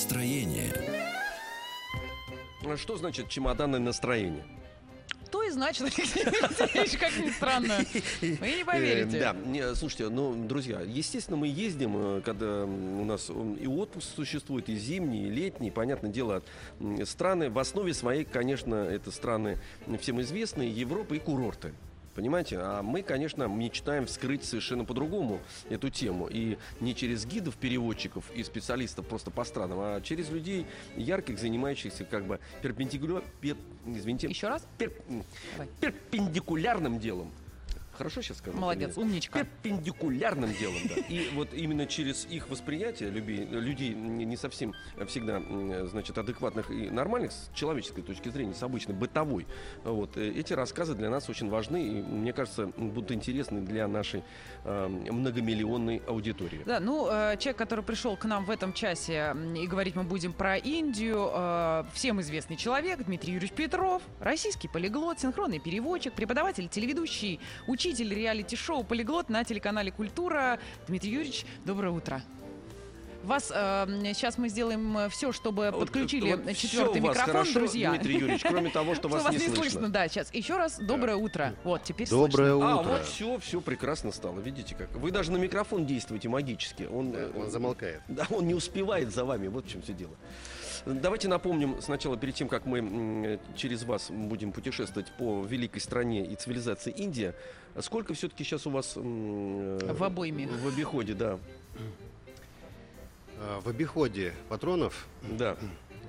Настроение. А Что значит чемоданное настроение? То и значит, Алексей Алексеевич, как ни странно. Вы не поверите. Э, Да, не, слушайте, ну, друзья, естественно, мы ездим, э, когда у нас м, и отпуск существует, и зимний, и летний, понятное дело, страны, в основе своей, конечно, это страны всем известные, Европа и курорты. Понимаете? А мы, конечно, мечтаем вскрыть совершенно по-другому эту тему. И не через гидов, переводчиков и специалистов просто по странам, а через людей ярких, занимающихся как бы перпендикуляр... пер- извините, Еще раз? пер- Давай. перпендикулярным делом. Хорошо сейчас сказал? Молодец, умничка. Перпендикулярным делом, да. И вот именно через их восприятие люби- людей не совсем всегда, значит, адекватных и нормальных с человеческой точки зрения, с обычной, бытовой, вот, э, эти рассказы для нас очень важны и, мне кажется, будут интересны для нашей э, многомиллионной аудитории. Да, ну, э, человек, который пришел к нам в этом часе, и говорить мы будем про Индию, э, всем известный человек, Дмитрий Юрьевич Петров, российский полиглот, синхронный переводчик, преподаватель, телеведущий, учитель реалити-шоу «Полиглот» на телеканале «Культура». Дмитрий Юрьевич, доброе утро. Вас э, сейчас мы сделаем все, чтобы Вот, подключили вот четвертый у вас микрофон, хорошо, друзья. Дмитрий Юрьевич, кроме того, что вас, не слышно. Да, сейчас. Еще раз доброе утро. Вот, теперь Доброе слышно. А, утро. вот все, все прекрасно стало. Видите как? Вы даже на микрофон действуете магически. Он, э, Он замолкает. Да, он не успевает за вами, вот в чем все дело. Давайте напомним сначала, перед тем, как мы через вас будем путешествовать по великой стране и цивилизации Индия, сколько все-таки сейчас у вас э, В обойме. В обиходе, да. А, В обиходе патронов, Да,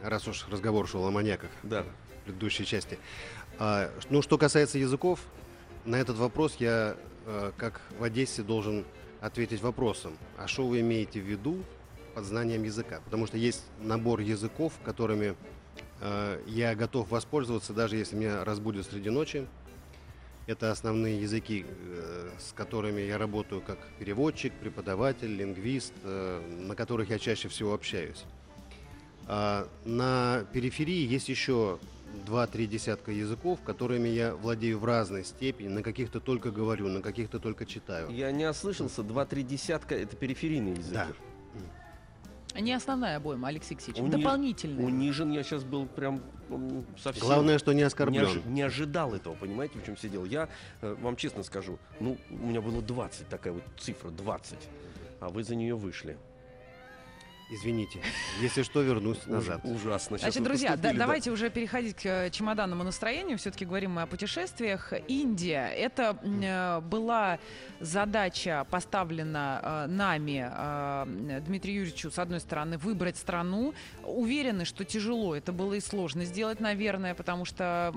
раз уж разговор шел о маньяках да. в предыдущей части. а, Ну, что касается языков, на этот вопрос я, э, как в Одессе, должен ответить вопросом. А что вы имеете в виду под знанием языка? Потому что есть набор языков, которыми э, я готов воспользоваться, даже если меня разбудят среди ночи. Это основные языки, э, с которыми я работаю как переводчик, преподаватель, лингвист, э, на которых я чаще всего общаюсь. А на периферии есть еще два-три десятка языков, которыми я владею в разной степени, на каких-то только говорю, на каких-то только читаю. Я не ослышался, два-три десятка это периферийные языки. Да. Не основная обойма, Алексей Алексеевич, Уни- дополнительная. Унижен я сейчас был прям совсем. Главное, что не не, оскорблен. ожи- не ожидал этого, понимаете, в чем все дело. Я э, вам честно скажу, ну, у меня было 20, такая вот цифра, 20. А вы за нее вышли. Извините, если что, вернусь назад. ужасно. Значит, друзья, да- давайте уже переходить к э, чемоданному настроению. Все-таки говорим мы о путешествиях. Индия. Это э, была задача поставлена э, нами, э, Дмитрию Юрьевичу, с одной стороны, выбрать страну. Уверены, что тяжело. Это было и сложно сделать, наверное, потому что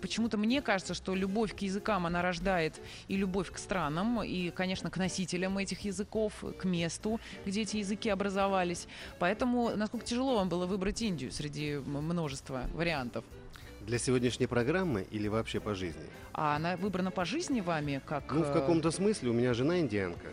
почему-то мне кажется, что любовь к языкам, она рождает и любовь к странам, и, конечно, к носителям этих языков, к месту, где эти языки образовались. Поэтому насколько тяжело вам было выбрать Индию среди множества вариантов? Для сегодняшней программы или вообще по жизни? А она выбрана по жизни вами как... Ну, в э, каком-то смысле у меня жена индианка.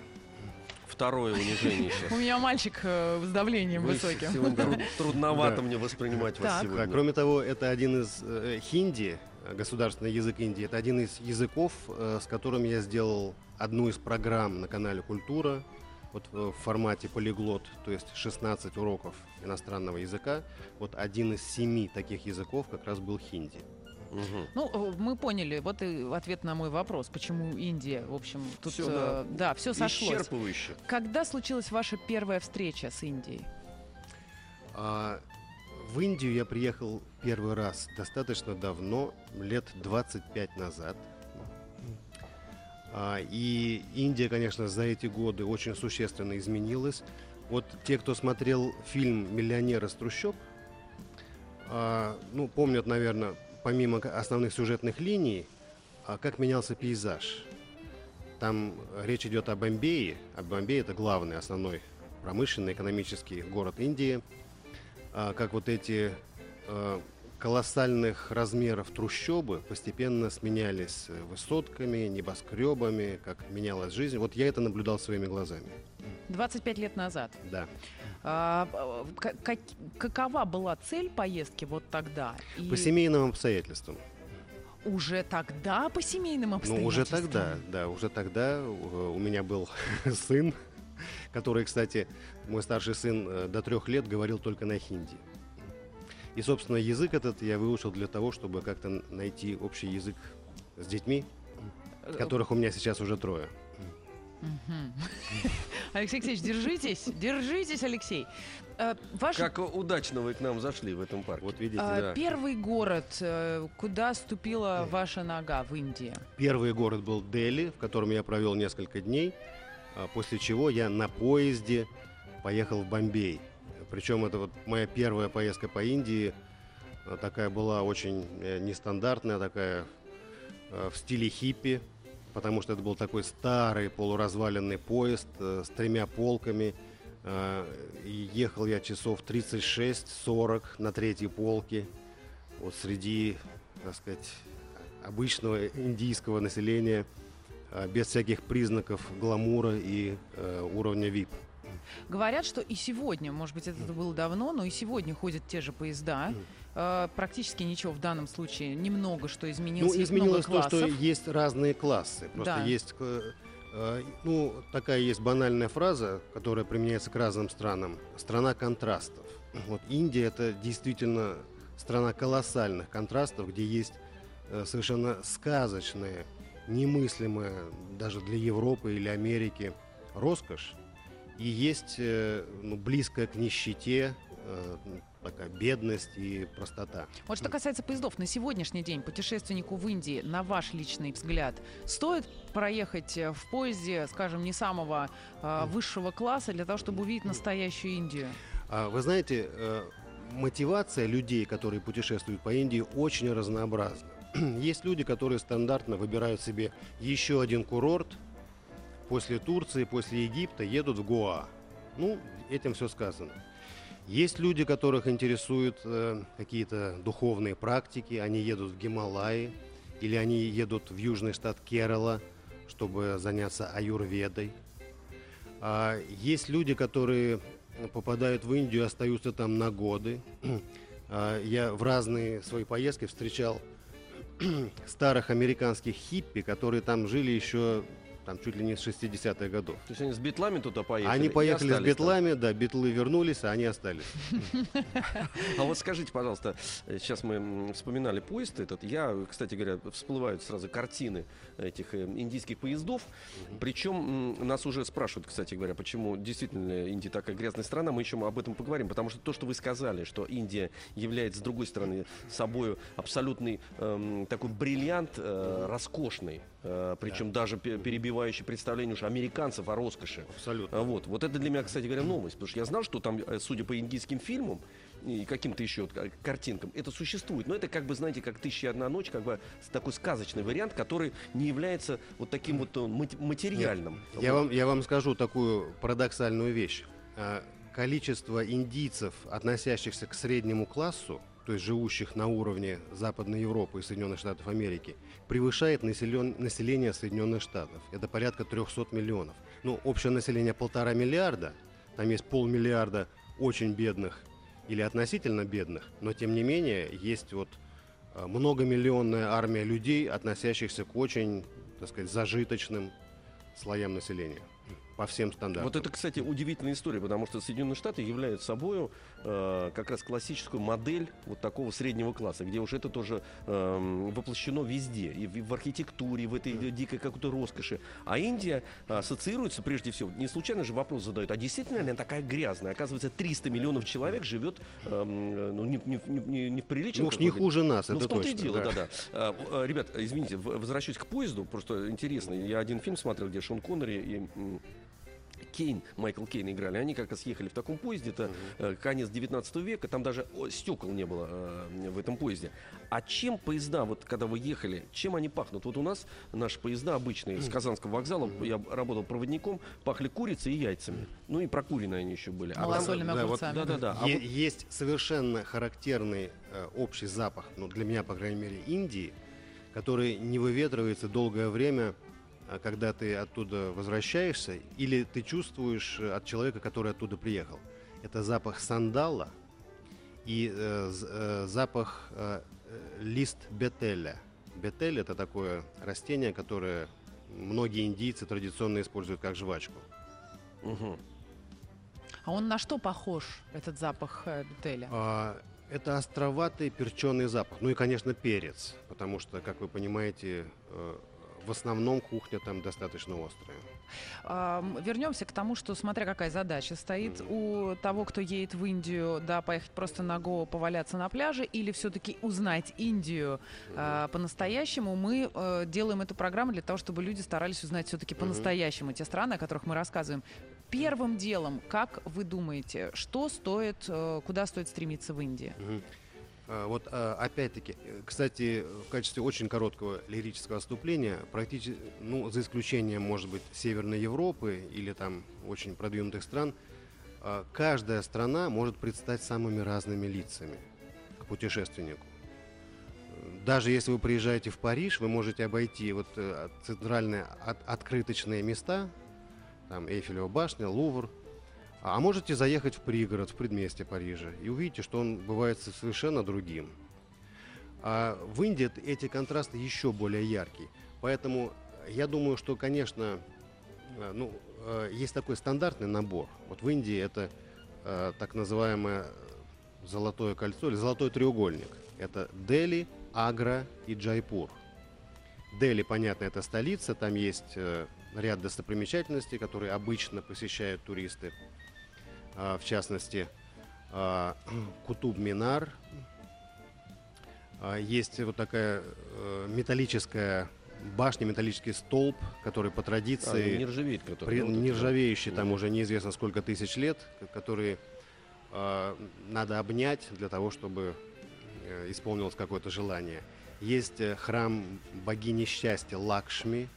Второе унижение сейчас. У меня мальчик э, с давлением Вы высоким. Трудновато мне воспринимать вас сегодня. А, кроме того, это один из э, хинди, государственный язык Индии, это один из языков, с которым я сделал одну из программ на канале Культура, вот э, в формате полиглот, то есть 16 уроков иностранного языка. Вот один из семи таких языков как раз был хинди. Мгм. Ну, э, мы поняли. Вот и ответ на мой вопрос. Почему Индия? В общем, тут... Всё, э, да, все сошлось. Исчерпывающе. Когда случилась ваша первая встреча с Индией? А в Индию я приехал первый раз достаточно давно, лет 25 назад. А, И Индия, конечно, за эти годы очень существенно изменилась. Вот те, кто смотрел фильм «Миллионер из трущоб», а, ну, помнят, наверное, помимо основных сюжетных линий, а, как менялся пейзаж. Там речь идет о Бомбее, а Бомбей это главный, основной промышленный, экономический город Индии, как вот эти колоссальных размеров трущобы постепенно сменялись высотками, небоскребами, как менялась жизнь. Вот я это наблюдал своими глазами. 25 лет назад. Да. А, как- какова была цель поездки вот тогда? И По семейным обстоятельствам. уже тогда по семейным Ну, обстоятельствам? уже тогда, да, уже тогда э, у меня был сын, который, кстати, мой старший сын э, до трех лет говорил только на хинди. И, собственно, язык этот я выучил для того, чтобы как-то найти общий язык с детьми, Э, которых у меня сейчас уже трое. Алексей Алексеевич, держитесь, держитесь, Алексей. Э, Ваш Как удачно вы к нам зашли в этом парке. Вот видите, а, да. первый город, куда ступила ваша нога в Индии? Первый город был Дели, в котором я провел несколько дней, а, после чего я на поезде поехал в Бомбей. Причем это вот моя первая поездка по Индии, такая была очень э, нестандартная, такая э, в стиле хиппи, потому что это был такой старый полуразваленный поезд э, с тремя полками. И ехал я часов 36-40 на третьей полке, вот среди, так сказать, обычного индийского населения, без всяких признаков гламура и уровня VIP. Говорят, что и сегодня, может быть, это было давно, но и сегодня ходят те же поезда. Э, Практически ничего в данном случае, немного что изменилось. Ну, изменилось то, что есть разные классы. Просто Да. есть, э, э, ну, такая есть банальная фраза, которая применяется к разным странам. Страна контрастов. Вот Индия это действительно страна колоссальных контрастов, где есть э, совершенно сказочная, немыслимая даже для Европы или Америки роскошь. И есть э, ну, близкая к нищете э, такая бедность и простота. Вот что касается поездов, на сегодняшний день путешественнику в Индии, на ваш личный взгляд, стоит проехать э, в поезде, скажем, не самого э, высшего класса для того, чтобы увидеть настоящую Индию? А Вы знаете, э, мотивация людей, которые путешествуют по Индии, очень разнообразна. Есть люди, которые стандартно выбирают себе еще один курорт. После Турции, после Египта едут в Гоа. Ну, этим все сказано. Есть люди, которых интересуют э, какие-то духовные практики. Они едут в Гималаи или они едут в южный штат Керала, чтобы заняться аюрведой. А есть люди, которые попадают в Индию остаются там на годы. А, Я в разные свои поездки встречал старых американских хиппи, которые там жили еще там чуть ли не с 60-х годов. То есть они с битлами туда поехали? Они поехали с остались там? битлами, да, битлы вернулись, а они остались. А вот скажите, пожалуйста, э, сейчас мы вспоминали поезд этот. Я, кстати говоря, всплывают сразу картины этих э, индийских поездов. Причем нас уже спрашивают, кстати говоря, почему действительно Индия такая грязная страна. Мы еще об этом поговорим. Потому что то, что вы сказали, что Индия является, с другой стороны, собой абсолютный эм, такой бриллиант, э, роскошный. Э, причем даже пе- перебивающий представление уж американцев о роскоши. Абсолютно. А Вот, вот это для меня, кстати говоря, новость, потому что я знал, что там, э, судя по индийским фильмам и каким-то еще картинкам, это существует. Но это как бы, знаете, как «Тысяча и одна ночь», как бы такой сказочный вариант, который не является вот таким вот э, мат- материальным. Я Вот. вам, я вам скажу такую парадоксальную вещь. Количество индийцев, относящихся к среднему классу, то есть живущих на уровне Западной Европы и Соединенных Штатов Америки, превышает населен- население Соединенных Штатов. Это порядка 300 миллионов. Ну, общее население полтора миллиарда, там есть полмиллиарда очень бедных или относительно бедных, но тем не менее есть вот а, многомиллионная армия людей, относящихся к очень, так сказать, зажиточным слоям населения по всем стандартам. Вот это, кстати, удивительная история, потому что Соединенные Штаты являются собой э, как раз классическую модель вот такого среднего класса, где уже это тоже эм, воплощено везде, и в, в архитектуре, и в этой дикой какой-то роскоши. А Индия ассоциируется прежде всего, не случайно же вопрос задают, а действительно ли она такая грязная? Оказывается, 300 миллионов человек живет эм, ну, не, не, не, не в приличном... Уж не хуже нас, ну, это в том-то и точно. дело, да. да-да. А, а, Ребят, извините, возвращаюсь к поезду, просто интересно. Я один фильм смотрел, где Шон Коннери и Кейн, Майкл Кейн играли, они как раз ехали в таком поезде, это э, конец 19 века, там даже стекол не было э, в этом поезде. А чем поезда, вот когда вы ехали, чем они пахнут? Вот у нас наши поезда обычные с Казанского вокзала, я работал проводником, пахли курицей и яйцами. Ну и прокуренные они еще были. А Малосольными да, вот, огурцами. Да-да-да. А Е- вот- Есть совершенно характерный э, общий запах, ну, для меня, по крайней мере, Индии, который не выветривается долгое время, а когда ты оттуда возвращаешься, или ты чувствуешь э, от человека, который оттуда приехал. Это запах сандала и э, э, запах э, э, лист бетеля. Бетель это такое растение, которое многие индийцы традиционно используют как жвачку. Мгм. А он на что похож, этот запах бетеля? А, Это островатый перченый запах. Ну и, конечно, перец. Потому что, как вы понимаете, э, в основном кухня там достаточно острая. Ам, Вернемся к тому, что смотря какая задача стоит у того, кто едет в Индию, да, поехать просто на Гоа, поваляться на пляже, или все-таки узнать Индию а, по-настоящему. Мы э, делаем эту программу для того, чтобы люди старались узнать все-таки по-настоящему те страны, о которых мы рассказываем. Первым делом, как вы думаете, что стоит, э, куда стоит стремиться в Индии? Мгм. А, Вот а, опять-таки, э, кстати, в качестве очень короткого лирического отступления, практически, ну, за исключением, может быть, Северной Европы или там очень продвинутых стран, каждая страна может предстать самыми разными лицами к путешественнику. Даже если вы приезжаете в Париж, вы можете обойти вот э, центральные от- открыточные места, там Эйфелева башня, Лувр, а можете заехать в пригород, в предместье Парижа, и увидите, что он бывает со- совершенно другим. А в Индии эти контрасты еще более яркие. Поэтому я думаю, что, конечно, э, ну, э, есть такой стандартный набор. Вот в Индии это э, так называемое золотое кольцо или золотой треугольник. Это Дели, Агра и Джайпур. Дели, понятно, это столица, там есть э, ряд достопримечательностей, которые обычно посещают туристы. А, в частности, а, Кутуб-Минар. А, Есть вот такая э, металлическая башня, металлический столб, который по А, традиции не ржавеет, который. при- нержавеющий, там уже неизвестно сколько тысяч лет, к- которые э, надо обнять для того, чтобы э, исполнилось какое-то желание. Есть э, храм богини счастья Лакшми.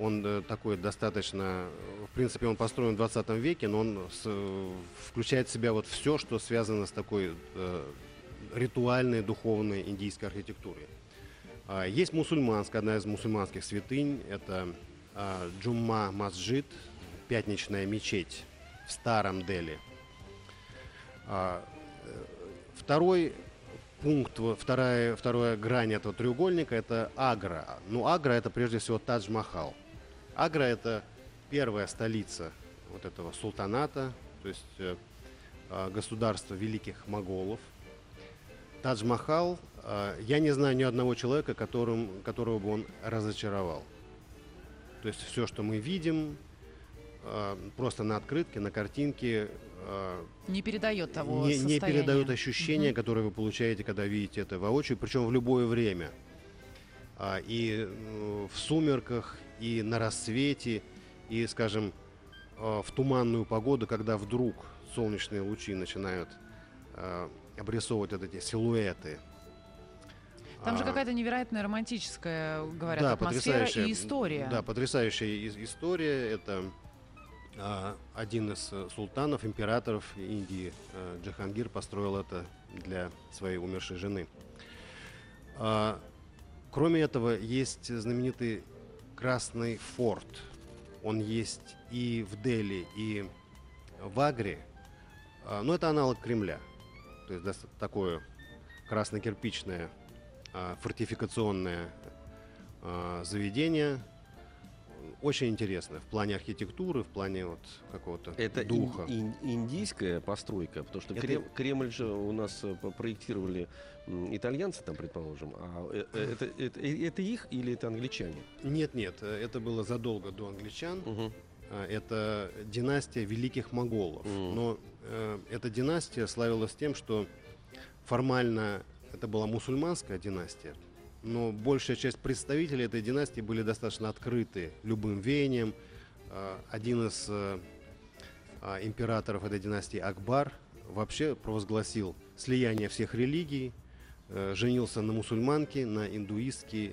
Он э, такой достаточно, э, в принципе, он построен в 20 веке, но он с- э, включает в себя вот все, что связано с такой э, ритуальной, духовной индийской архитектурой. А, Есть мусульманская, одна из мусульманских святынь, это а, Джумма Масджид, пятничная мечеть в старом Дели. А, Второй пункт, вторая, вторая грань этого треугольника это Агра. Ну, Агра это прежде всего Тадж-Махал. Агра это первая столица вот этого султаната, то есть э, а, государства великих моголов. Тадж-Махал, а, я не знаю ни одного человека, которым, которого бы он разочаровал. То есть все, что мы видим, а, просто на открытке, на картинке, Не передает того не, не передают ощущения, Мгм. которые вы получаете, когда видите это воочию, причем в любое время. А, и э, в сумерках, и на рассвете, и, скажем, э, в туманную погоду, когда вдруг солнечные лучи начинают э, обрисовывать вот эти силуэты. Там же А, какая-то невероятная романтическая, говорят, да, атмосфера и история. Да, потрясающая история. Это а, один из э, султанов, императоров Индии, Джахангир, построил это для своей умершей жены. А, кроме этого, есть знаменитый Красный форт. Он есть и в Дели, и в Агре. А, но это аналог Кремля. То есть такое красно-кирпичное а, фортификационное а, заведение. Очень интересно в плане архитектуры, в плане вот какого-то Это духа. ин- индийская постройка, потому что Это- Крем- Кремль же у нас э, проектировали итальянцы, там, предположим. А э, э, это, это, это их или это англичане? Нет, нет, это было задолго до англичан. А, Это династия великих моголов. Мгм. Но э, эта династия славилась тем, что формально это была мусульманская династия, но большая часть представителей этой династии были достаточно открыты любым веяниям, э, один из э, э, императоров этой династии Акбар вообще провозгласил слияние всех религий, э, женился на мусульманке, на индуистке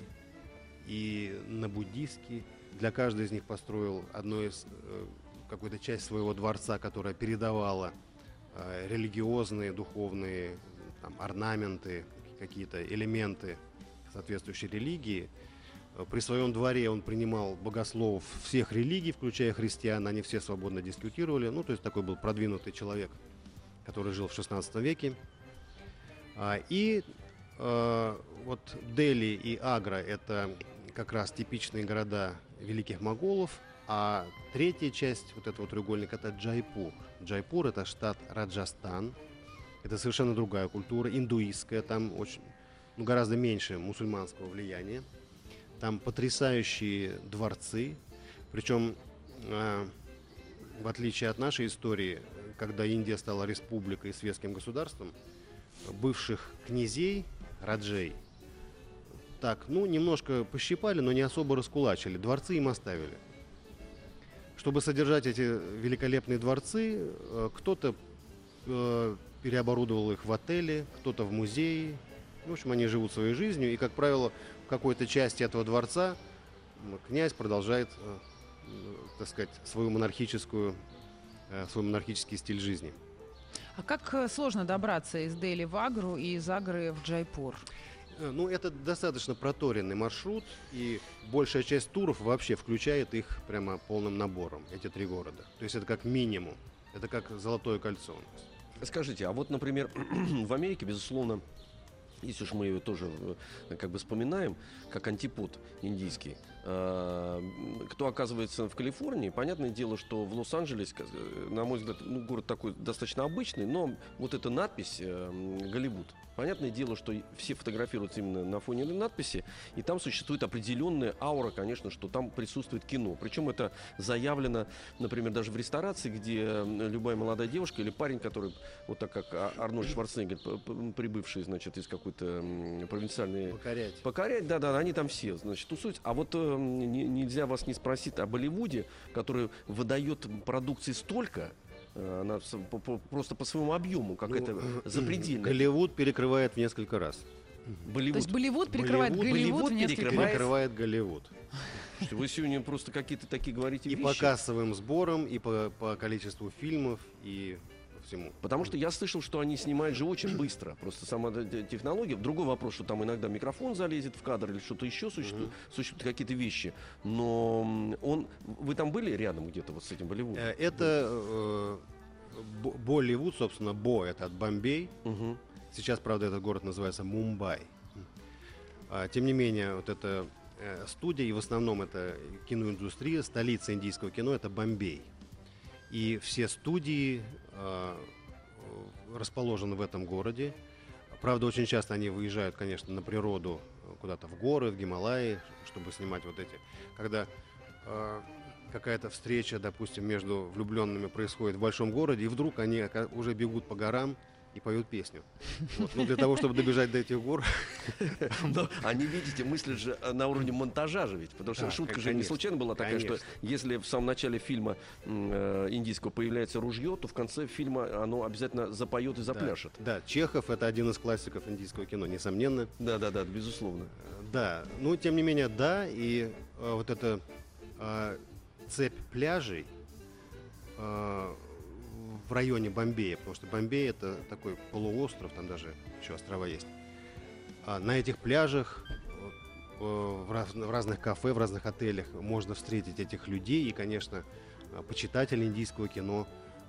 и на буддистке. Для каждой из них построил одну из э, какую-то часть своего дворца, которая передавала религиозные, духовные там, орнаменты, какие-то элементы соответствующей религии. Э, При своем дворе он принимал богословов всех религий, включая христиан, они все свободно дискутировали. Ну, то есть такой был продвинутый человек, который жил в 16 веке. А, И э, вот Дели и Агра – это как раз типичные города великих моголов, а третья часть вот этого треугольника – это Джайпур. Джайпур – это штат Раджастан. Это совершенно другая культура, индуистская, там очень, ну, гораздо меньше мусульманского влияния. Там потрясающие дворцы, причем э, в отличие от нашей истории, когда Индия стала республикой и светским государством, бывших князей, раджей, так, ну, немножко пощипали, но не особо раскулачили. Дворцы им оставили. Чтобы содержать эти великолепные дворцы, э, кто-то э, переоборудовал их в отели, кто-то в музеи. В общем, они живут своей жизнью, и, как правило, в какой-то части этого дворца князь продолжает, э, э, так сказать, свою монархическую, э, свой монархический стиль жизни. А как сложно добраться из Дели в Агру и из Агры в Джайпур? Ну, это достаточно проторенный маршрут, и большая часть туров вообще включает их прямо полным набором, эти три города. То есть это как минимум, это как золотое кольцо у нас. Скажите, а вот, например, в Америке, безусловно, если уж мы ее тоже э, как бы вспоминаем, как антипод индийский, кто оказывается в Калифорнии, понятное дело, что в Лос-Анджелесе, э, на мой взгляд, ну, город такой достаточно обычный, но вот эта надпись э, «Голливуд», понятное дело, что все фотографируются именно на фоне этой надписи, и там существует определенная аура, конечно, что там присутствует кино. Причем это заявлено, например, даже в ресторации, где э, любая молодая девушка или парень, который, вот так как А- Арнольд Шварценеггер, прибывший, значит, из какой-то провинциальной Покорять. Покорять, да, да, они там все, значит, тусуются. А вот э, нельзя вас не спросить о Болливуде, который выдает продукции столько, э, она просто по своему объему, какая-то Ну, запредельная. Голливуд перекрывает в несколько раз. Болливуд. То есть Болливуд перекрывает Болливуд- Голливуд в Болливуд несколько перекрывает- Перекрывает Голливуд. Вы сегодня просто какие-то такие говорите И вещи. по кассовым сборам, и по, по количеству фильмов, и всему. Потому что я слышал, что они снимают же очень быстро. Просто сама технология. Другой вопрос, что там иногда микрофон залезет в кадр или что-то еще существует, существуют какие-то вещи. Но он... Вы там были рядом где-то вот с этим Болливудом? Э, Это э, Бо- Болливуд, собственно, Бо это от Бомбей. Мгм. Сейчас, правда, этот город называется Мумбай. А, Тем не менее, вот эта э, студия, и в основном это киноиндустрия, столица индийского кино, это Бомбей. И все студии э, расположены в этом городе. Правда, очень часто они выезжают, конечно, на природу, э, куда-то в горы, в Гималаи, чтобы снимать вот эти. Когда э, какая-то встреча, допустим, между влюбленными происходит в большом городе, и вдруг они уже бегут по горам и поют песню. Вот. Ну, для того, чтобы добежать до этих гор, Но они, видите, мыслят же э, на уровне монтажа же ведь. Потому что Да, шутка кон- же не конечно, случайно была такая, что конечно. если в самом начале фильма э, индийского появляется ружье, то в конце фильма оно обязательно запоет и запляшет. Да, Чехов это один из классиков индийского кино, несомненно. Да, да, да, безусловно. Э, Да, ну тем не менее, да, и э, вот эта э, цепь пляжей э, в районе Бомбея, потому что Бомбей это такой полуостров, там даже еще острова есть. А на этих пляжах э, в, раз- в разных кафе, в разных отелях можно встретить этих людей, и, конечно, э, почитатели индийского кино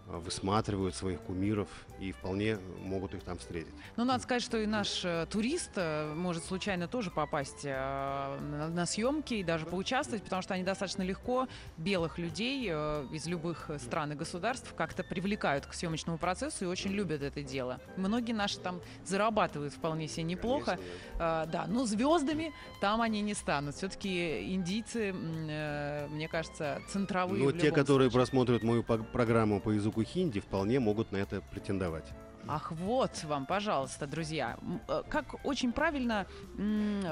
высматривают своих кумиров и вполне могут их там встретить. Ну, надо сказать, что и наш э, турист э, может случайно тоже попасть э, на, съемки и даже поучаствовать, потому что они достаточно легко белых людей из любых стран и государств как-то привлекают к съемочному процессу и очень любят это дело. Многие наши там зарабатывают вполне себе неплохо. Конечно, да. Но звездами там они не станут. Все-таки индийцы, мне кажется, центровые. Ну, те, которые случае. просмотрят мою программу по языку хинди, вполне могут на это претендовать. Ах, вот вам, пожалуйста, друзья. Э, Как очень правильно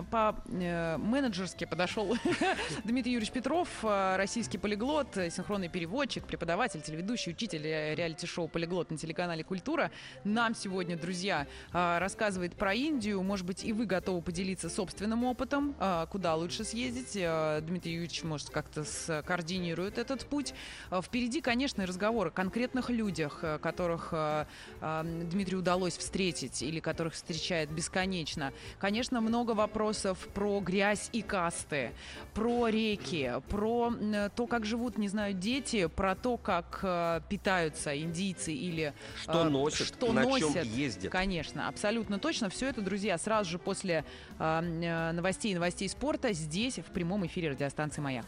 по-менеджерски подошел Дмитрий Юрьевич Петров, э, российский полиглот, э, синхронный переводчик, преподаватель, телеведущий, учитель э, реалити-шоу «Полиглот» на телеканале «Культура». Нам сегодня, друзья, э, рассказывает про Индию. Может быть, и вы готовы поделиться собственным опытом, э, куда лучше съездить. Э, Дмитрий Юрьевич, может, как-то скоординирует этот путь. Э, Впереди, конечно, разговор о конкретных людях, э, которых э, э, Дмитрию удалось встретить или которых встречает бесконечно. Конечно, много вопросов про грязь и касты, про реки, про то, как живут, не знаю, дети, про то, как э, питаются индийцы или Что э, носят, что на носят. чем ездят. Конечно, абсолютно точно. Все это, друзья, сразу же после э, новостей и новостей спорта здесь, в прямом эфире радиостанции «Маяк».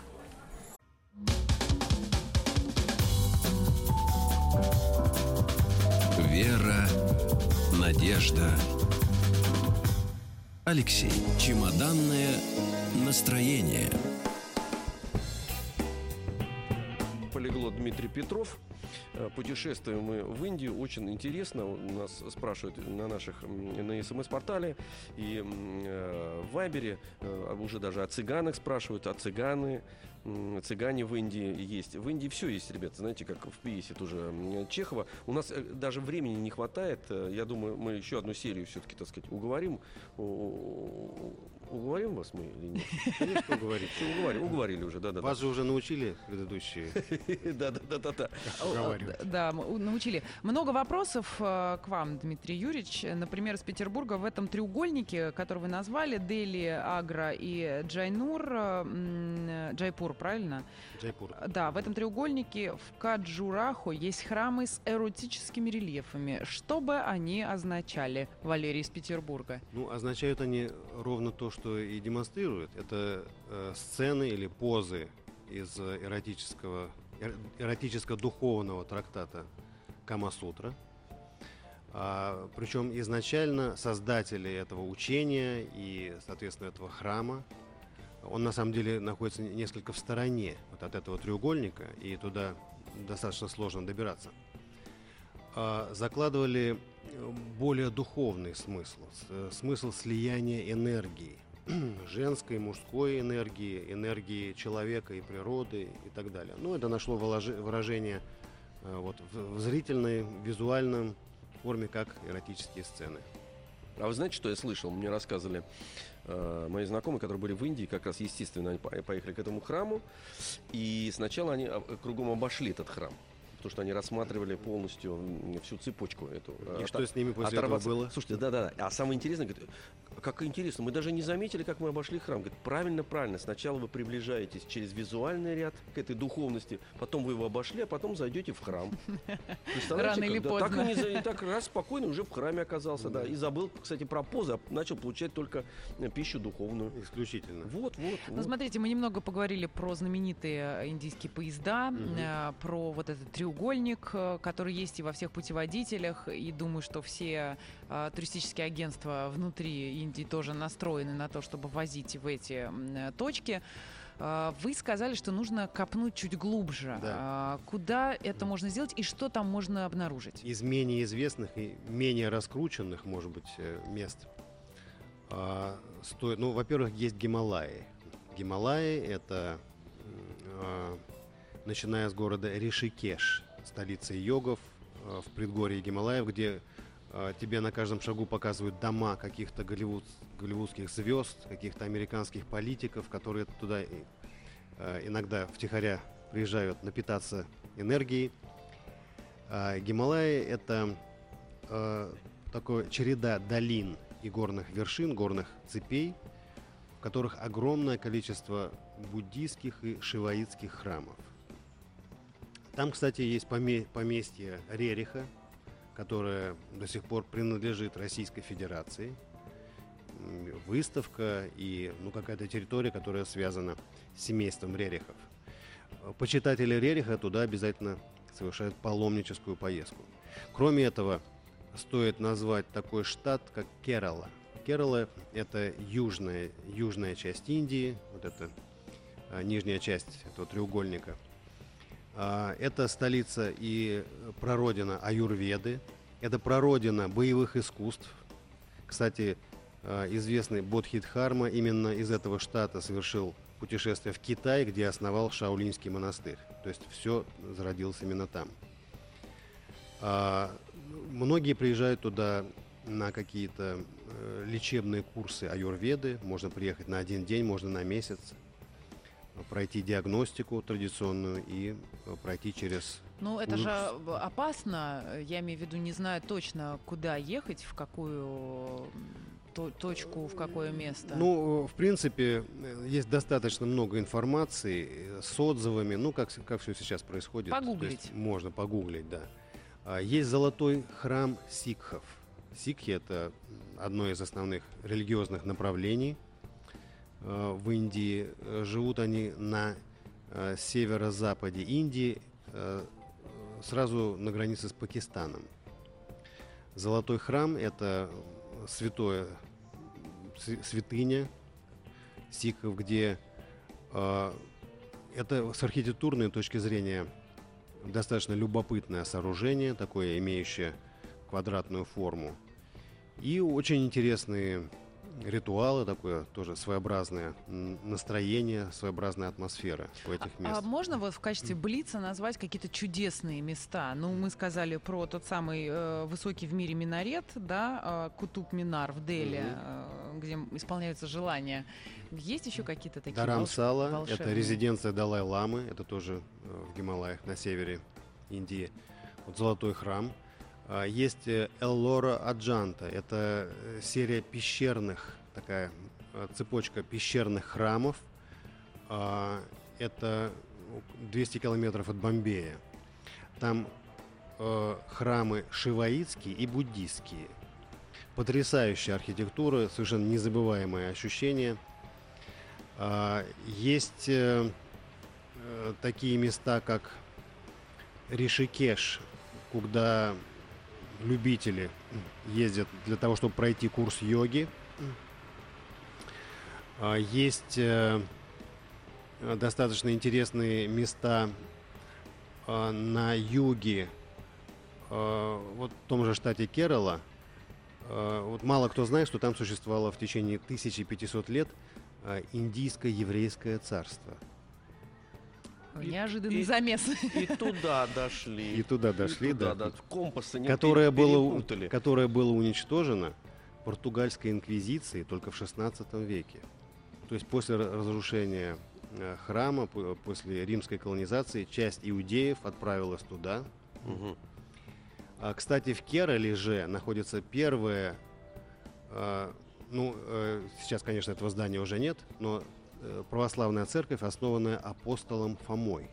Вера, надежда. Алексей. Чемоданное настроение. Полиглот Дмитрий Петров. Э, Путешествуем мы в Индию. Очень интересно. У Нас спрашивают на наших на СМС-портале и э, в Вайбере. э, Уже даже о цыганах спрашивают. О цыганы. Цыгане в Индии есть. В Индии все есть, ребята. Знаете, как в пьесе тоже Чехова. У нас даже времени не хватает. Я думаю, мы еще одну серию все-таки, так сказать, уговорим. Уговорим вас мы или нет? Конечно, говорить. Всё, Уговорили, уговорили уже, да-да. Вас же уже научили предыдущие Да-да-да-да-да. уговаривать. Э, Да, у- научили. Много вопросов э, к вам, Дмитрий Юрьевич. Например, из Петербурга в этом треугольнике, который вы назвали, Дели, Агра и Джайнур, э, Джайпур, правильно? Джайпур. Да, в этом треугольнике в Каджураху есть храмы с эротическими рельефами. Что бы они означали, Валерий из Петербурга? Ну, означают они ровно то, что и демонстрируют. Это э, сцены или позы из эротического, эр- эротическо-духовного трактата Камасутра. А, причем изначально создатели этого учения и, соответственно, этого храма, он на самом деле находится несколько в стороне вот от этого треугольника, и туда достаточно сложно добираться. А, закладывали э, более духовный смысл, э, смысл слияния энергии, женской, мужской энергии, энергии человека и природы и так далее. Ну, это нашло выражение э, вот, в, зрительной, визуальном форме, как эротические сцены. А вы знаете, что я слышал? Мне рассказывали э, мои знакомые, которые были в Индии, как раз, естественно, они по- поехали к этому храму, и сначала они а, кругом обошли этот храм. Потому что они рассматривали полностью всю цепочку эту. И А что та- с ними после оторваться- этого было? Слушайте, да-да-да. А самое интересное, говорит, как интересно, мы даже не заметили, как мы обошли храм. Говорит, правильно, правильно. Сначала вы приближаетесь через визуальный ряд к этой духовности, потом вы его обошли, а потом зайдете в храм. Рано или? Да, Так, поздно. и не за- так раз спокойно уже в храме оказался, да. И забыл, кстати, про позы, а начал получать только э, пищу духовную. Исключительно. Вот, вот, Ну, вот. смотрите, мы немного поговорили про знаменитые э, индийские поезда, э, про вот этот треугольник, э, который есть и во всех путеводителях, и думаю, что все э, туристические агентства внутри Индии тоже настроены на то, чтобы возить в эти э, точки. Э, Вы сказали, что нужно копнуть чуть глубже. Да. Э, Куда это можно сделать и что там можно обнаружить? из менее известных и менее раскрученных, может быть, э, мест а, стоит. Ну, во-первых, есть Гималаи. Гималаи это а, начиная с города Ришикеш, столицы йогов а, в предгорье Гималаев, где а, тебе на каждом шагу показывают дома каких-то голливуд- голливудских звезд, каких-то американских политиков, которые туда а, иногда втихаря приезжают напитаться энергией. А, Гималаи это э, такое череда долин и горных вершин, горных цепей, в которых огромное количество буддийских и шиваитских храмов. Там, кстати, есть поме- поместье Рериха, которое до сих пор принадлежит Российской Федерации. Выставка и ну, какая-то территория, которая связана с семейством Рерихов. Э, Почитатели Рериха туда обязательно совершают паломническую поездку. Кроме этого, стоит назвать такой штат, как Керала. Керала – это южная, южная часть Индии, вот это а, нижняя часть этого треугольника. А, Это столица и прародина Аюрведы, Это прародина боевых искусств. Кстати, э, известный Бодхидхарма именно из этого штата совершил путешествие в Китай, где основал Шаолинский монастырь. То есть все зародилось именно там. А, многие приезжают туда на какие-то э, лечебные курсы аюрведы. Можно приехать на один день, можно на месяц, пройти диагностику традиционную и э, пройти через... Ну, это же опасно. Я имею в виду, не знаю точно, куда ехать, в какую то- точку, в какое место. Ну, э, в принципе, э, есть достаточно много информации э, с отзывами, ну, как, как все сейчас происходит. Погуглить. можно погуглить, да. А, Есть золотой храм сикхов. Сикхи – это одно из основных религиозных направлений э, в Индии. Э, Живут они на э, северо-западе Индии, э, сразу на границе с Пакистаном. Золотой храм – это святое святыня сикхов, где э, это с архитектурной точки зрения достаточно любопытное сооружение, такое имеющее квадратную форму. И очень интересные ритуалы, такое тоже своеобразное настроение, своеобразная атмосфера у этих А мест. можно вот в качестве блица назвать какие-то чудесные места? Ну, мы сказали про тот самый э, высокий в мире минарет, да, э, Кутуб Минар в Дели, Мгм. э, где исполняются желания. Есть еще какие-то такие волш- Дарамсала – это волшебные? резиденция Далай-ламы, это тоже э, в Гималаях на севере Индии. Вот Золотой храм. А, Есть э, Эллора Аджанта, это э, серия пещерных, такая э, цепочка пещерных храмов. А, Это 200 километров от Бомбея. Там храмы шиваитские и буддийские. Потрясающая архитектура, совершенно незабываемое ощущение. А, Есть такие места, как Ришикеш, куда любители ездят для того, чтобы пройти курс йоги. А, Есть э, достаточно интересные места а, на юге, а, вот в том же штате Керала. Вот мало кто знает, что там существовало в течение 1500 лет индийско-еврейское царство. Неожиданный И- замес. И туда дошли. И туда дошли, туда, да. Компасы не которое, было, которое было уничтожено португальской инквизицией только в 16 веке. То есть после ра- разрушения э, храма, по- после римской колонизации, часть иудеев отправилась туда. Мгм. А, кстати, в Керале же находится первое, э, ну, э, сейчас, конечно, этого здания уже нет, но православная церковь, основанная апостолом Фомой.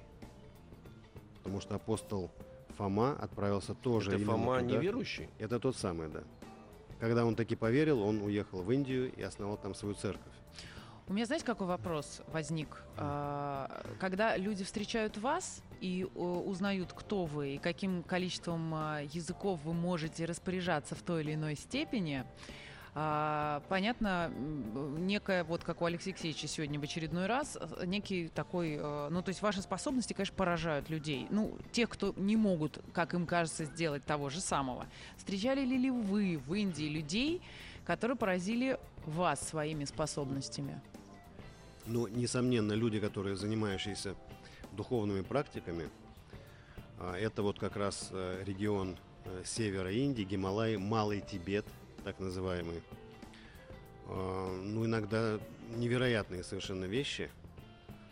Потому что апостол Фома отправился тоже Это Фома туда. неверующий? Это тот самый, да. Когда он таки поверил, он уехал в Индию и основал там свою церковь. У меня, знаете, какой вопрос возник? А, Когда люди встречают вас и узнают, кто вы и каким количеством а, языков вы можете распоряжаться в той или иной степени, а, понятно, некая, вот как у Алексея Алексеевича сегодня в очередной раз, э, некий такой, э, ну, то есть ваши способности, конечно, поражают людей. Ну, тех, кто не могут, как им кажется, сделать того же самого. Встречали ли вы в Индии людей, которые поразили вас своими способностями? Ну, несомненно, люди, которые занимающиеся духовными практиками, а, это вот как раз э, регион севера Индии, Гималаи, Малый Тибет, так называемый. А, Ну, иногда невероятные совершенно вещи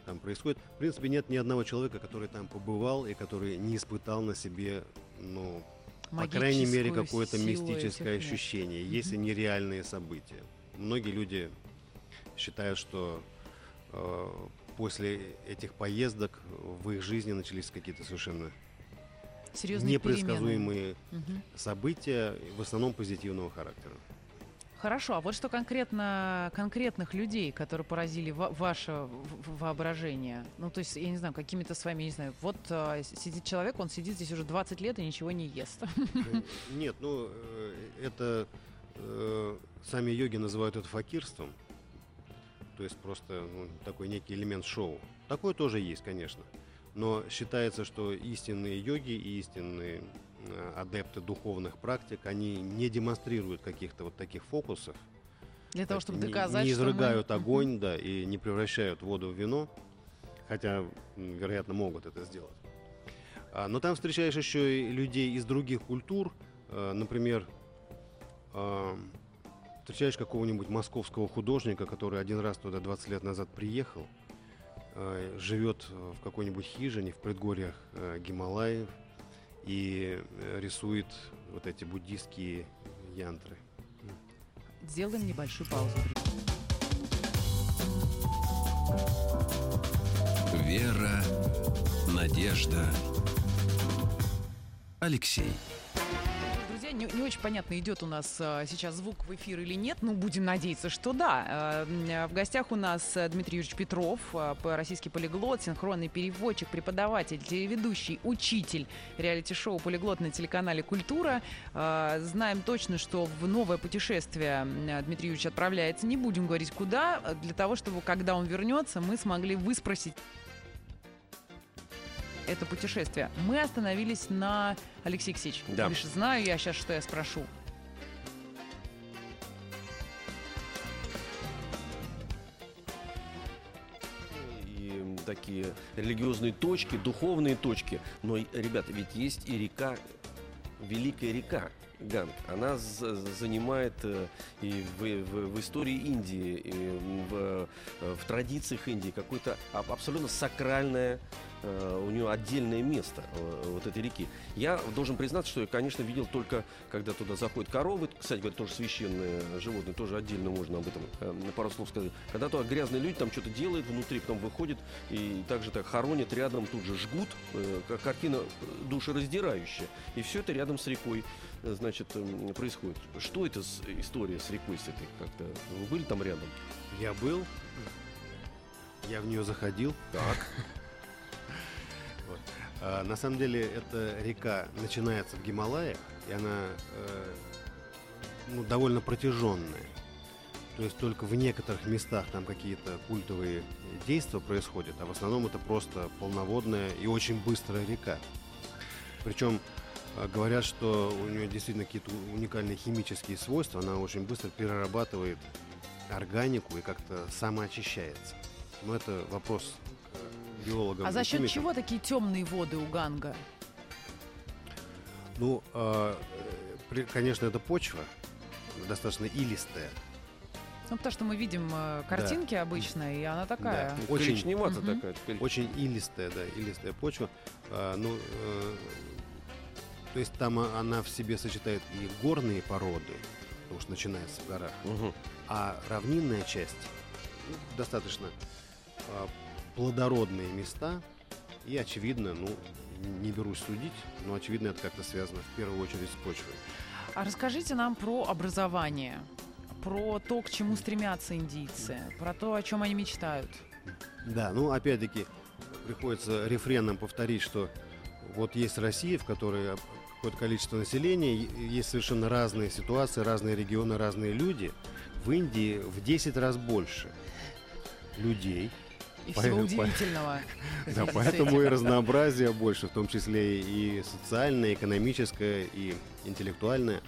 там происходят. В принципе, нет ни одного человека, который там побывал и который не испытал на себе, ну, по крайней мере, какое-то мистическое ощущение, если не реальные события. Многие люди считают, что э, после этих поездок в их жизни начались какие-то совершенно Серьезные перемены. непредсказуемые Мгм. события, в основном позитивного характера. Хорошо, а вот что конкретно конкретных людей, которые поразили ва- ваше воображение? Ну, то есть, я не знаю, какими-то своими, я не знаю, вот с- сидит человек, он сидит здесь уже 20 лет и ничего не ест. Э, Нет, ну, э, это э, сами йоги называют это факирством. То есть просто ну, такой некий элемент шоу. Такое тоже есть, конечно. Но считается, что истинные йоги и истинные э, адепты духовных практик, они не демонстрируют каких-то вот таких фокусов. Для того, чтобы не- доказать, Не мы- изрыгают Мгм. огонь, да, и не превращают воду в вино, хотя, вероятно, могут это сделать. А, Но там встречаешь еще и людей из других культур, э, например, а, встречаешь какого-нибудь московского художника, который один раз туда 20 лет назад приехал, живет э, в какой-нибудь хижине в предгорьях э, Гималаев и э, рисует вот эти буддийские янтры. Сделаем небольшую паузу. Вера, надежда. Алексей. Не, не очень понятно, идет у нас э, сейчас звук в эфир или нет. Ну, будем надеяться, что да. М, В гостях у нас э, Дмитрий Юрьевич Петров, п- российский полиглот, синхронный переводчик, преподаватель, телеведущий, учитель реалити-шоу «Полиглот» на телеканале «Культура». Знаем точно, что в новое путешествие Дмитрий Юрьевич отправляется. Не будем говорить куда, для того, чтобы, когда он вернется, мы смогли выспросить это путешествие. Мы остановились на Алексей Ксич. Да. Видишь, знаю я сейчас, что я спрошу. и такие религиозные точки, духовные точки. Но, ребята, ведь есть и река, великая река Ганг. Она за- занимает э, и в, в- в истории Индии, и в, э, в традициях Индии какое-то аб- абсолютно сакральное э, у нее отдельное место вот этой реки. Я должен признаться, что я, конечно, видел только, когда туда заходят коровы, кстати говоря, тоже священные животные, тоже отдельно можно об этом пару слов сказать. Когда туда грязные люди там что-то делают внутри, потом выходят и также так хоронят рядом, тут же жгут, картина душераздирающая. И все это рядом с рекой, значит, м, происходит. Что это с история с рекой, с этой как-то? Вы были там рядом? Я был, я в нее заходил. Так. Вот. А, на самом деле эта река начинается в Гималаях, и она э, ну, довольно протяженная. То есть только в некоторых местах там какие-то культовые действия происходят, а в основном это просто полноводная и очень быстрая река. Причем говорят, что у нее действительно какие-то уникальные химические свойства, она очень быстро перерабатывает органику и как-то самоочищается. Но это вопрос к биологам. А за счет химикам. чего такие темные воды у Ганга? Ну, а, э, конечно, это почва достаточно илистая. Ну, потому что мы видим э, картинки обычно, и она такая. Да. Очень- Мгм. такая. Очень илистая, да, илистая почва. А, ну, э, то есть там а- она в себе сочетает и горные породы, потому что начинается в горах, Мгм. а равнинная часть ну, достаточно а, плодородные места. И очевидно, ну, не берусь судить, но очевидно это как-то связано в первую очередь с почвой. А расскажите нам про образование, про то, к чему стремятся индийцы, про то, о чем они мечтают. Да, ну опять-таки приходится рефреном повторить, что вот есть Россия, в которой какое-то количество населения, есть совершенно разные ситуации, разные регионы, разные люди. В Индии в 10 раз больше людей, И Поэтому- всего удивительного. да, поэтому и разнообразие больше, в том числе и социальное, и экономическое, и интеллектуальное.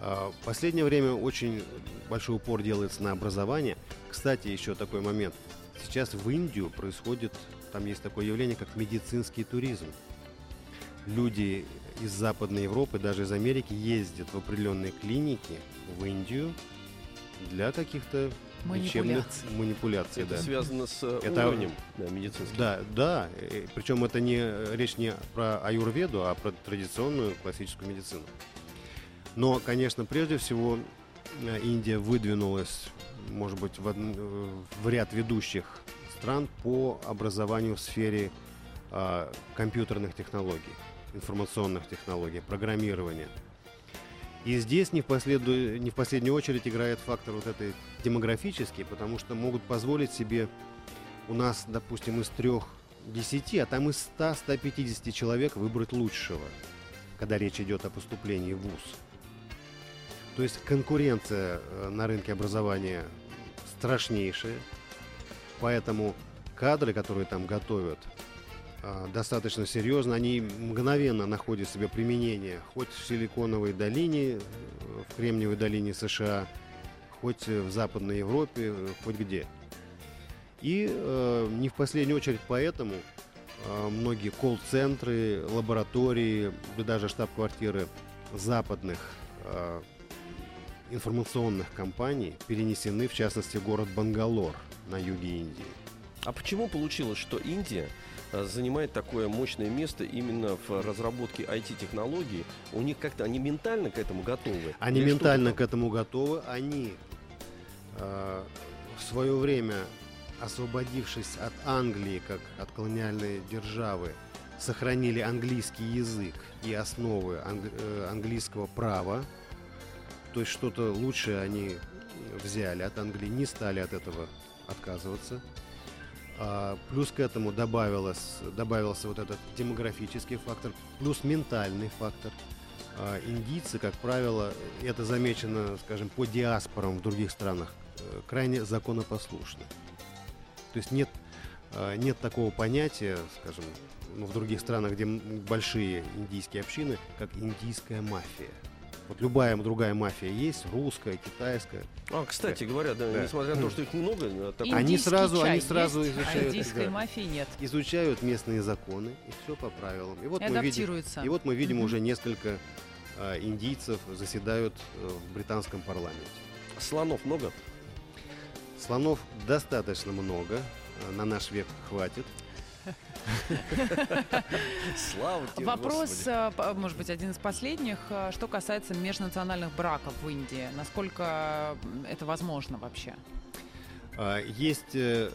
А, В последнее время очень большой упор делается на образование. Кстати, еще такой момент. Сейчас в Индию происходит, там есть такое явление, как медицинский туризм. Люди из Западной Европы, даже из Америки ездят в определенные клиники в Индию для каких-то лечебных Манипуляций. Это да. связано с э, Это- уровнем да, медицинским. Да, да. э, Причем это не э, речь не про аюрведу, а про традиционную классическую медицину. Но, конечно, прежде всего э, Индия выдвинулась, может быть, в, э, в ряд ведущих стран по образованию в сфере а, компьютерных технологий, информационных технологий, программирования. И здесь не в, последу- не в последнюю очередь играет фактор вот этой демографический, потому что могут позволить себе у нас, допустим, из трех десяти, а там из 100-150 человек выбрать лучшего, когда речь идет о поступлении в ВУЗ. То есть конкуренция э, на рынке образования страшнейшая, поэтому кадры, которые там готовят, достаточно серьезно. Они мгновенно находят себе применение хоть в Силиконовой долине, э, в Кремниевой долине США, хоть в Западной Европе, э, хоть где. И э, не в последнюю очередь поэтому э, многие колл-центры, лаборатории, да даже штаб-квартиры западных э, информационных компаний перенесены, в частности, город Бангалор на юге Индии. А почему получилось, что Индия э, занимает такое мощное место именно в разработке IT-технологий? У них как-то они ментально к этому готовы? Они Или ментально к этому готовы. Они э, в свое время, освободившись от Англии как от колониальной державы, сохранили английский язык и основы англи- э, английского права. То есть что-то лучшее они взяли от Англии, не стали от этого отказываться. А, плюс к этому добавилось, добавился вот этот демографический фактор, плюс ментальный фактор. А, индийцы, как правило, это замечено, скажем, по диаспорам в других странах, э, крайне законопослушны. То есть нет, а, нет такого понятия, скажем, ну, в других странах, где большие индийские общины, как индийская мафия. Вот любая другая мафия есть, русская, китайская. А, кстати говоря, да, Да. несмотря на то, что их много, э, так- Они сразу- чай они сразу есть, а изучают, индийской да. мафии нет. изучают местные законы, и все по правилам. И вот, И мы видим, и вот мы видим Мгм. уже несколько а, индийцев заседают э, в британском парламенте. слонов много? Слонов достаточно много, а, на наш век хватит. Слава тебе, Вопрос, Господи. э, может быть, один из последних, э, что касается межнациональных браков в Индии. Насколько это возможно вообще? А, Есть, э,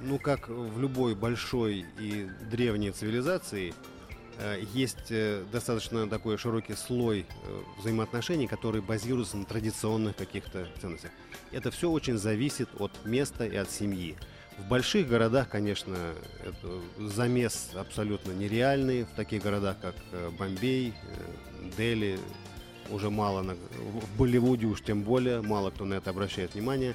ну как в любой большой и древней цивилизации, есть достаточно такой широкий слой взаимоотношений, которые базируются на традиционных каких-то ценностях. Это все очень зависит от места и от семьи. В больших городах, конечно, это замес абсолютно нереальный. В таких городах, как э, Бомбей, э, Дели, уже мало, на- в Болливуде уж тем более, мало кто на это обращает внимание.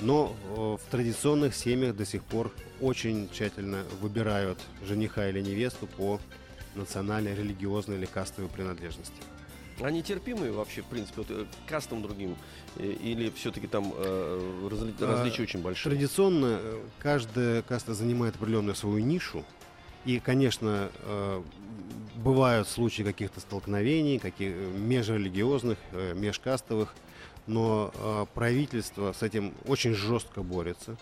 Но э, в традиционных семьях до сих пор очень тщательно выбирают жениха или невесту по национальной, религиозной или кастовой принадлежности. Они терпимые вообще, в принципе, вот, э, к кастам другим? Э, Или все-таки там э, разли- А, различия очень большие? Традиционно э, каждая каста занимает определенную свою нишу. И, конечно, э, бывают случаи каких-то столкновений, каких, межрелигиозных, э, межкастовых, но э, правительство с этим очень жестко борется.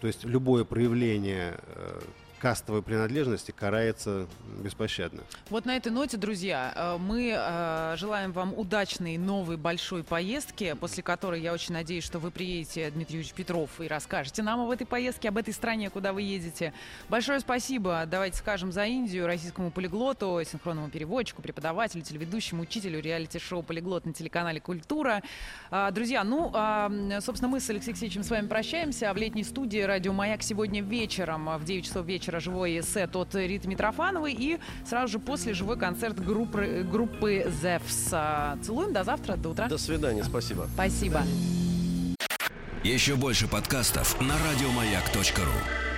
То есть любое проявление э, кастовой принадлежности карается беспощадно. Вот на этой ноте, друзья, э, мы э, желаем вам удачной новой большой поездки, после которой я очень надеюсь, что вы приедете, Дмитрий Юрьевич Петров, и расскажете нам об этой поездке, об этой стране, куда вы едете. Большое спасибо, давайте скажем, за Индию, российскому полиглоту, синхронному переводчику, преподавателю, телеведущему, учителю реалити-шоу «Полиглот» на телеканале «Культура». А, Друзья, ну, а, собственно, мы с Алексеем Алексеевичем с вами прощаемся. В летней студии «Радио Маяк» сегодня вечером в 9 часов вечера живой сет от Риты Митрофановой и сразу же после живой концерт группы, группы «Зевс». Целуем, до завтра, до утра. До свидания, спасибо. Спасибо. Еще больше подкастов на радиомаяк.ру.